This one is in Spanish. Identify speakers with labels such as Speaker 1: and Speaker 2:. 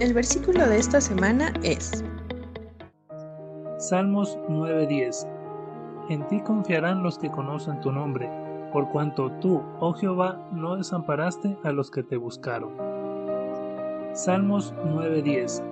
Speaker 1: El versículo de esta semana es
Speaker 2: Salmos 9:10 En ti confiarán los que conocen tu nombre, por cuanto tú, oh Jehová, no desamparaste a los que te buscaron. Salmos 9:10